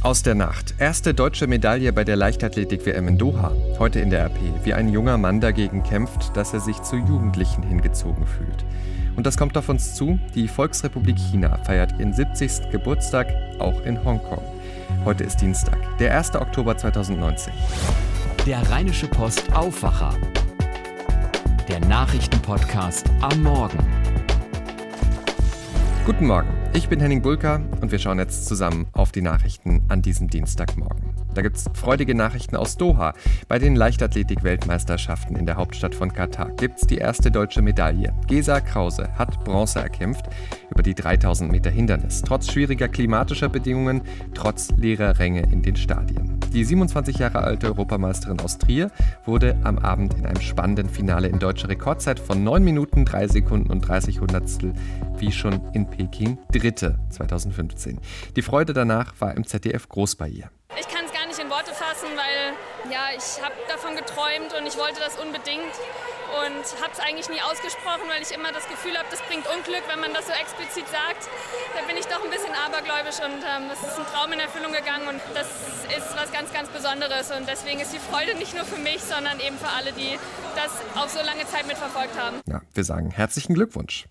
Aus der Nacht. Erste deutsche Medaille bei der Leichtathletik-WM in Doha. Heute in der RP, wie ein junger Mann dagegen kämpft, dass er sich zu Jugendlichen hingezogen fühlt. Und das kommt auf uns zu. Die Volksrepublik China feiert ihren 70. Geburtstag, auch in Hongkong. Heute ist Dienstag, der 1. Oktober 2019. Der Rheinische Post Aufwacher. Der Nachrichtenpodcast am Morgen. Guten Morgen. Ich bin Henning Bulka und wir schauen jetzt zusammen auf die Nachrichten an diesem Dienstagmorgen. Da gibt es freudige Nachrichten aus Doha. Bei den Leichtathletik-Weltmeisterschaften in der Hauptstadt von Katar gibt es die erste deutsche Medaille. Gesa Krause hat Bronze erkämpft über die 3000 Meter Hindernis, trotz schwieriger klimatischer Bedingungen, trotz leerer Ränge in den Stadien. Die 27 Jahre alte Europameisterin aus Trier wurde am Abend in einem spannenden Finale in deutscher Rekordzeit von 9 Minuten 3 Sekunden und 30 Hundertstel wie schon in Peking Dritte 2015. Die Freude danach war im ZDF groß bei ihr. Ich kann es gar nicht in Worte fassen, weil ja, ich habe davon geträumt und ich wollte das unbedingt und habe es eigentlich nie ausgesprochen, weil ich immer das Gefühl habe, das bringt Unglück, wenn man das so explizit sagt. Da bin ich doch ein bisschen abergläubisch und ähm, es ist ein Traum in Erfüllung gegangen und das ist was ganz, ganz Besonderes und deswegen ist die Freude nicht nur für mich, sondern eben für alle, die das auf so lange Zeit mitverfolgt haben. Ja, wir sagen herzlichen Glückwunsch.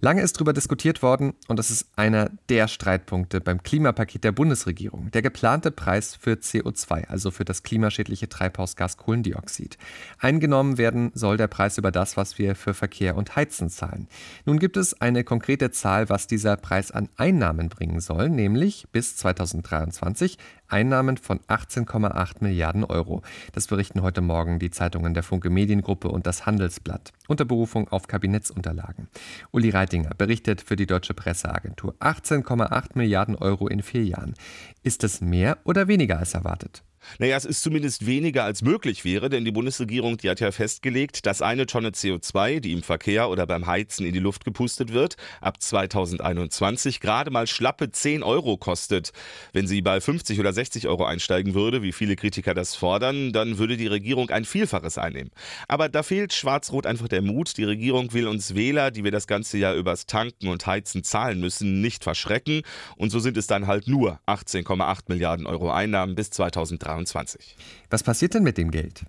Lange ist darüber diskutiert worden und das ist einer der Streitpunkte beim Klimapaket der Bundesregierung. Der geplante Preis für CO2, also für das klimaschädliche Treibhausgas Kohlendioxid. Eingenommen werden soll der Preis über das, was wir für Verkehr und Heizen zahlen. Nun gibt es eine konkrete Zahl, was dieser Preis an Einnahmen bringen soll, nämlich bis 2023 Einnahmen von 18,8 Milliarden Euro. Das berichten heute Morgen die Zeitungen der Funke Mediengruppe und das Handelsblatt unter Berufung auf Kabinettsunterlagen. Uli Reitinger berichtet für die Deutsche Presseagentur 18,8 Milliarden Euro in vier Jahren. Ist es mehr oder weniger als erwartet? Naja, es ist zumindest weniger als möglich wäre, denn die Bundesregierung, die hat ja festgelegt, dass eine Tonne CO2, die im Verkehr oder beim Heizen in die Luft gepustet wird, ab 2021 gerade mal schlappe 10 Euro kostet. Wenn sie bei 50 oder 60 Euro einsteigen würde, wie viele Kritiker das fordern, dann würde die Regierung ein Vielfaches einnehmen. Aber da fehlt Schwarz-Rot einfach der Mut. Die Regierung will uns Wähler, die wir das ganze Jahr übers Tanken und Heizen zahlen müssen, nicht verschrecken. Und so sind es dann halt nur 18,8 Milliarden Euro Einnahmen bis 2023. 2023. Was passiert denn mit dem Geld?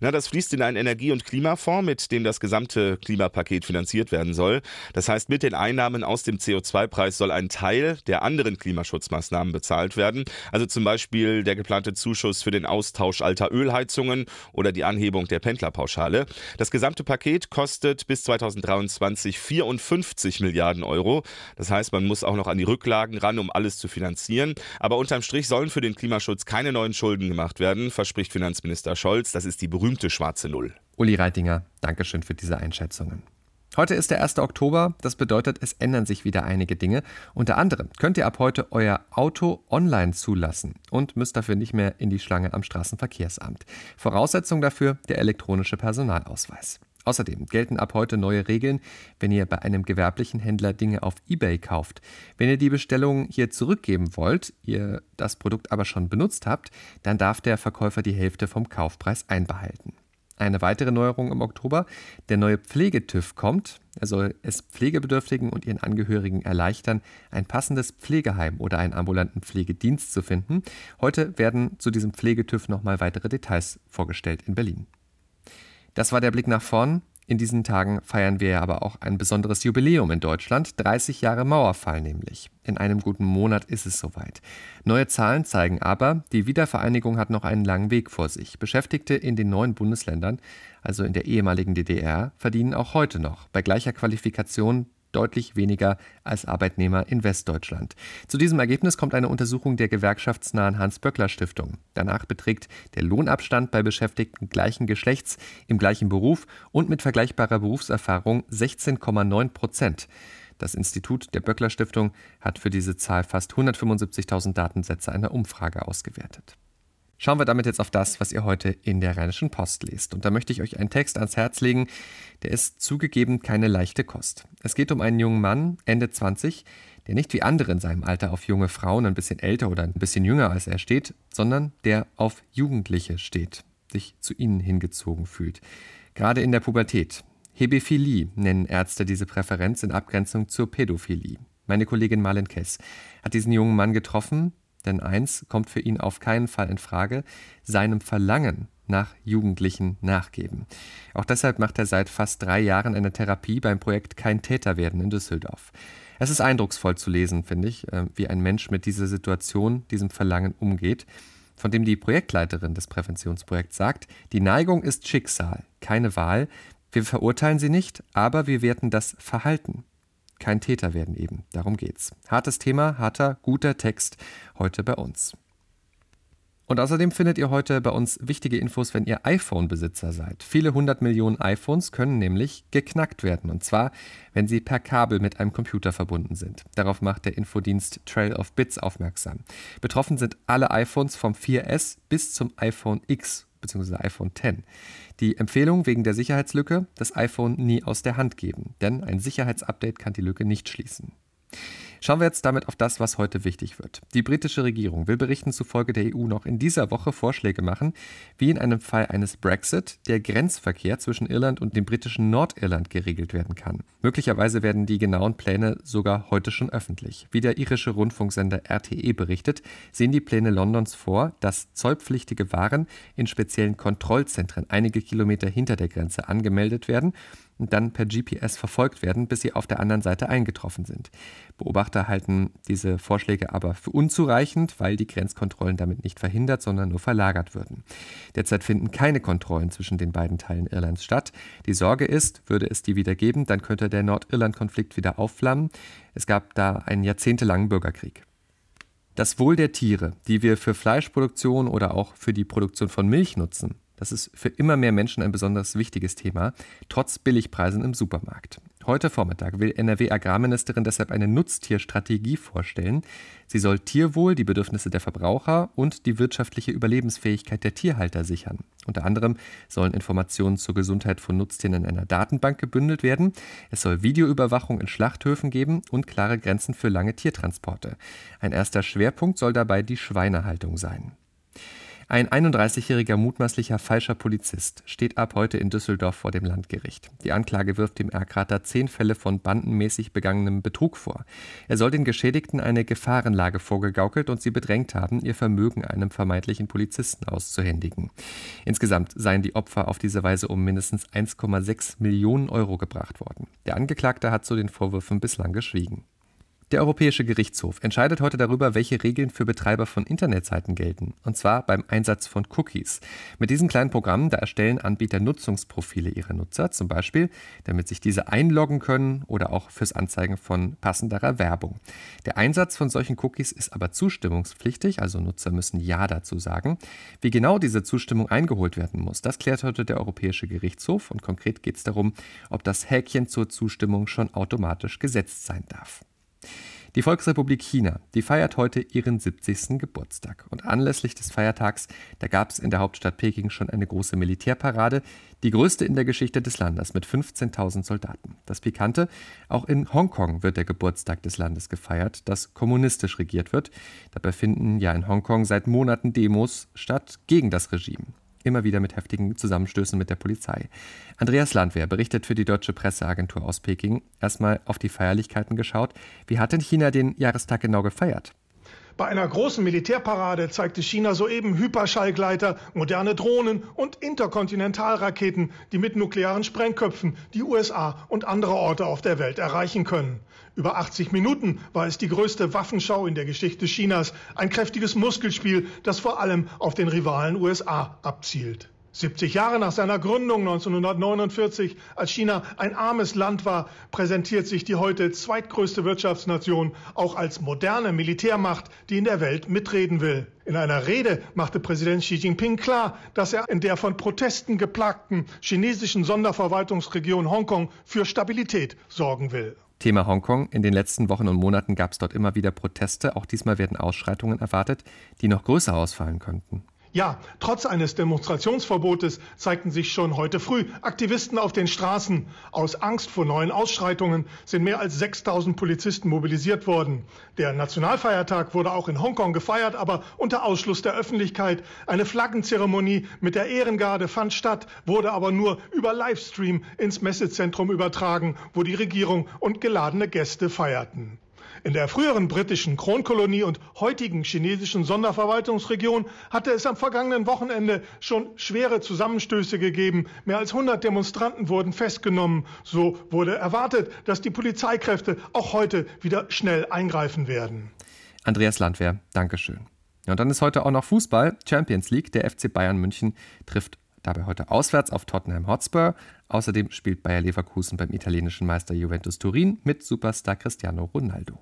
Na, das fließt in einen Energie- und Klimafonds, mit dem das gesamte Klimapaket finanziert werden soll. Das heißt, mit den Einnahmen aus dem CO2-Preis soll ein Teil der anderen Klimaschutzmaßnahmen bezahlt werden. Also zum Beispiel der geplante Zuschuss für den Austausch alter Ölheizungen oder die Anhebung der Pendlerpauschale. Das gesamte Paket kostet bis 2023 54 Milliarden Euro. Das heißt, man muss auch noch an die Rücklagen ran, um alles zu finanzieren. Aber unterm Strich sollen für den Klimaschutz keine neuen Schulden Schulden gemacht werden, verspricht Finanzminister Scholz. Das ist die berühmte schwarze Null. Uli Reitinger, Dankeschön für diese Einschätzungen. Heute ist der 1. Oktober, das bedeutet, es ändern sich wieder einige Dinge. Unter anderem könnt ihr ab heute euer Auto online zulassen und müsst dafür nicht mehr in die Schlange am Straßenverkehrsamt. Voraussetzung dafür der elektronische Personalausweis. Außerdem gelten ab heute neue Regeln, wenn ihr bei einem gewerblichen Händler Dinge auf eBay kauft. Wenn ihr die Bestellung hier zurückgeben wollt, ihr das Produkt aber schon benutzt habt, dann darf der Verkäufer die Hälfte vom Kaufpreis einbehalten. Eine weitere Neuerung im Oktober, der neue Pflegetüv kommt. Er soll es Pflegebedürftigen und ihren Angehörigen erleichtern, ein passendes Pflegeheim oder einen ambulanten Pflegedienst zu finden. Heute werden zu diesem Pflegetüv nochmal weitere Details vorgestellt in Berlin. Das war der Blick nach vorn. In diesen Tagen feiern wir aber auch ein besonderes Jubiläum in Deutschland, 30 Jahre Mauerfall nämlich. In einem guten Monat ist es soweit. Neue Zahlen zeigen aber, die Wiedervereinigung hat noch einen langen Weg vor sich. Beschäftigte in den neuen Bundesländern, also in der ehemaligen DDR, verdienen auch heute noch bei gleicher Qualifikation deutlich weniger als Arbeitnehmer in Westdeutschland. Zu diesem Ergebnis kommt eine Untersuchung der gewerkschaftsnahen Hans-Böckler-Stiftung. Danach beträgt der Lohnabstand bei Beschäftigten gleichen Geschlechts im gleichen Beruf und mit vergleichbarer Berufserfahrung 16,9 Prozent. Das Institut der Böckler Stiftung hat für diese Zahl fast 175.000 Datensätze einer Umfrage ausgewertet. Schauen wir damit jetzt auf das, was ihr heute in der Rheinischen Post lest. Und da möchte ich euch einen Text ans Herz legen, der ist zugegeben keine leichte Kost. Es geht um einen jungen Mann, Ende 20, der nicht wie andere in seinem Alter auf junge Frauen ein bisschen älter oder ein bisschen jünger als er steht, sondern der auf Jugendliche steht, sich zu ihnen hingezogen fühlt. Gerade in der Pubertät. Hebephilie nennen Ärzte diese Präferenz in Abgrenzung zur Pädophilie. Meine Kollegin Marlen Kess hat diesen jungen Mann getroffen, Denn eins kommt für ihn auf keinen Fall in Frage, seinem Verlangen nach Jugendlichen nachgeben. Auch deshalb macht er seit fast drei Jahren eine Therapie beim Projekt Kein Täter werden in Düsseldorf. Es ist eindrucksvoll zu lesen, finde ich, äh, wie ein Mensch mit dieser Situation, diesem Verlangen umgeht, von dem die Projektleiterin des Präventionsprojekts sagt, die Neigung ist Schicksal, keine Wahl. Wir verurteilen sie nicht, aber wir werten das Verhalten. Kein Täter werden eben. Darum geht's. Hartes Thema, harter, guter Text heute bei uns. Und außerdem findet ihr heute bei uns wichtige Infos, wenn ihr iPhone-Besitzer seid. Viele hundert Millionen iPhones können nämlich geknackt werden. Und zwar, wenn sie per Kabel mit einem Computer verbunden sind. Darauf macht der Infodienst Trail of Bits aufmerksam. Betroffen sind alle iPhones vom 4S bis zum iPhone X bzw. iPhone X. Die Empfehlung wegen der Sicherheitslücke, das iPhone nie aus der Hand geben, denn ein Sicherheitsupdate kann die Lücke nicht schließen. Schauen wir jetzt damit auf das, was heute wichtig wird. Die britische Regierung will Berichten zufolge der EU noch in dieser Woche Vorschläge machen, wie in einem Fall eines Brexit der Grenzverkehr zwischen Irland und dem britischen Nordirland geregelt werden kann. Möglicherweise werden die genauen Pläne sogar heute schon öffentlich. Wie der irische Rundfunksender RTE berichtet, sehen die Pläne Londons vor, dass zollpflichtige Waren in speziellen Kontrollzentren einige Kilometer hinter der Grenze angemeldet werden und dann per GPS verfolgt werden, bis sie auf der anderen Seite eingetroffen sind. Beobachter halten diese Vorschläge aber für unzureichend, weil die Grenzkontrollen damit nicht verhindert, sondern nur verlagert würden. Derzeit finden keine Kontrollen zwischen den beiden Teilen Irlands statt. Die Sorge ist, würde es die wieder geben, dann könnte der Nordirland-Konflikt wieder aufflammen. Es gab da einen jahrzehntelangen Bürgerkrieg. Das Wohl der Tiere, die wir für Fleischproduktion oder auch für die Produktion von Milch nutzen, das ist für immer mehr Menschen ein besonders wichtiges Thema, trotz Billigpreisen im Supermarkt. Heute Vormittag will NRW-Agrarministerin deshalb eine Nutztierstrategie vorstellen. Sie soll Tierwohl, die Bedürfnisse der Verbraucher und die wirtschaftliche Überlebensfähigkeit der Tierhalter sichern. Unter anderem sollen Informationen zur Gesundheit von Nutztieren in einer Datenbank gebündelt werden. Es soll Videoüberwachung in Schlachthöfen geben und klare Grenzen für lange Tiertransporte. Ein erster Schwerpunkt soll dabei die Schweinehaltung sein. Ein 31-jähriger mutmaßlicher falscher Polizist steht ab heute in Düsseldorf vor dem Landgericht. Die Anklage wirft dem Erkrater zehn Fälle von bandenmäßig begangenem Betrug vor. Er soll den Geschädigten eine Gefahrenlage vorgegaukelt und sie bedrängt haben, ihr Vermögen einem vermeintlichen Polizisten auszuhändigen. Insgesamt seien die Opfer auf diese Weise um mindestens 1,6 Millionen Euro gebracht worden. Der Angeklagte hat zu den Vorwürfen bislang geschwiegen. Der Europäische Gerichtshof entscheidet heute darüber, welche Regeln für Betreiber von Internetseiten gelten, und zwar beim Einsatz von Cookies. Mit diesen kleinen Programmen, da erstellen Anbieter Nutzungsprofile ihrer Nutzer, zum Beispiel, damit sich diese einloggen können oder auch fürs Anzeigen von passenderer Werbung. Der Einsatz von solchen Cookies ist aber zustimmungspflichtig, also Nutzer müssen Ja dazu sagen. Wie genau diese Zustimmung eingeholt werden muss, das klärt heute der Europäische Gerichtshof und konkret geht es darum, ob das Häkchen zur Zustimmung schon automatisch gesetzt sein darf. Die Volksrepublik China, die feiert heute ihren 70. Geburtstag. Und anlässlich des Feiertags, da gab es in der Hauptstadt Peking schon eine große Militärparade, die größte in der Geschichte des Landes mit 15.000 Soldaten. Das Pikante, auch in Hongkong wird der Geburtstag des Landes gefeiert, das kommunistisch regiert wird. Dabei finden ja in Hongkong seit Monaten Demos statt gegen das Regime immer wieder mit heftigen Zusammenstößen mit der Polizei. Andreas Landwehr berichtet für die deutsche Presseagentur aus Peking. Erstmal auf die Feierlichkeiten geschaut. Wie hat denn China den Jahrestag genau gefeiert? Bei einer großen Militärparade zeigte China soeben Hyperschallgleiter, moderne Drohnen und Interkontinentalraketen, die mit nuklearen Sprengköpfen die USA und andere Orte auf der Welt erreichen können. Über 80 Minuten war es die größte Waffenschau in der Geschichte Chinas, ein kräftiges Muskelspiel, das vor allem auf den Rivalen USA abzielt. 70 Jahre nach seiner Gründung 1949, als China ein armes Land war, präsentiert sich die heute zweitgrößte Wirtschaftsnation auch als moderne Militärmacht, die in der Welt mitreden will. In einer Rede machte Präsident Xi Jinping klar, dass er in der von Protesten geplagten chinesischen Sonderverwaltungsregion Hongkong für Stabilität sorgen will. Thema Hongkong. In den letzten Wochen und Monaten gab es dort immer wieder Proteste. Auch diesmal werden Ausschreitungen erwartet, die noch größer ausfallen könnten. Ja, trotz eines Demonstrationsverbotes zeigten sich schon heute früh Aktivisten auf den Straßen. Aus Angst vor neuen Ausschreitungen sind mehr als 6000 Polizisten mobilisiert worden. Der Nationalfeiertag wurde auch in Hongkong gefeiert, aber unter Ausschluss der Öffentlichkeit. Eine Flaggenzeremonie mit der Ehrengarde fand statt, wurde aber nur über Livestream ins Messezentrum übertragen, wo die Regierung und geladene Gäste feierten. In der früheren britischen Kronkolonie und heutigen chinesischen Sonderverwaltungsregion hatte es am vergangenen Wochenende schon schwere Zusammenstöße gegeben. Mehr als 100 Demonstranten wurden festgenommen. So wurde erwartet, dass die Polizeikräfte auch heute wieder schnell eingreifen werden. Andreas Landwehr, Dankeschön. Ja, und dann ist heute auch noch Fußball, Champions League. Der FC Bayern München trifft dabei heute auswärts auf Tottenham Hotspur. Außerdem spielt Bayer Leverkusen beim italienischen Meister Juventus Turin mit Superstar Cristiano Ronaldo.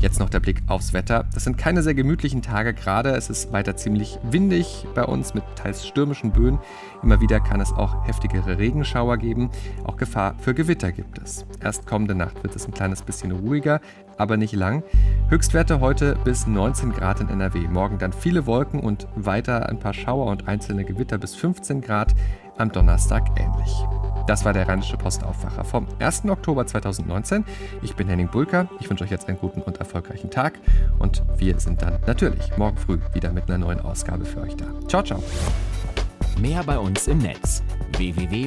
Jetzt noch der Blick aufs Wetter. Das sind keine sehr gemütlichen Tage gerade. Es ist weiter ziemlich windig bei uns mit teils stürmischen Böen. Immer wieder kann es auch heftigere Regenschauer geben. Auch Gefahr für Gewitter gibt es. Erst kommende Nacht wird es ein kleines bisschen ruhiger, aber nicht lang. Höchstwerte heute bis 19 Grad in NRW. Morgen dann viele Wolken und weiter ein paar Schauer und einzelne Gewitter bis 15 Grad. Am Donnerstag ähnlich. Das war der Rheinische Postaufwacher vom 1. Oktober 2019. Ich bin Henning Bulker. Ich wünsche euch jetzt einen guten und erfolgreichen Tag. Und wir sind dann natürlich morgen früh wieder mit einer neuen Ausgabe für euch da. Ciao, ciao. Mehr bei uns im Netz www.rp-online.de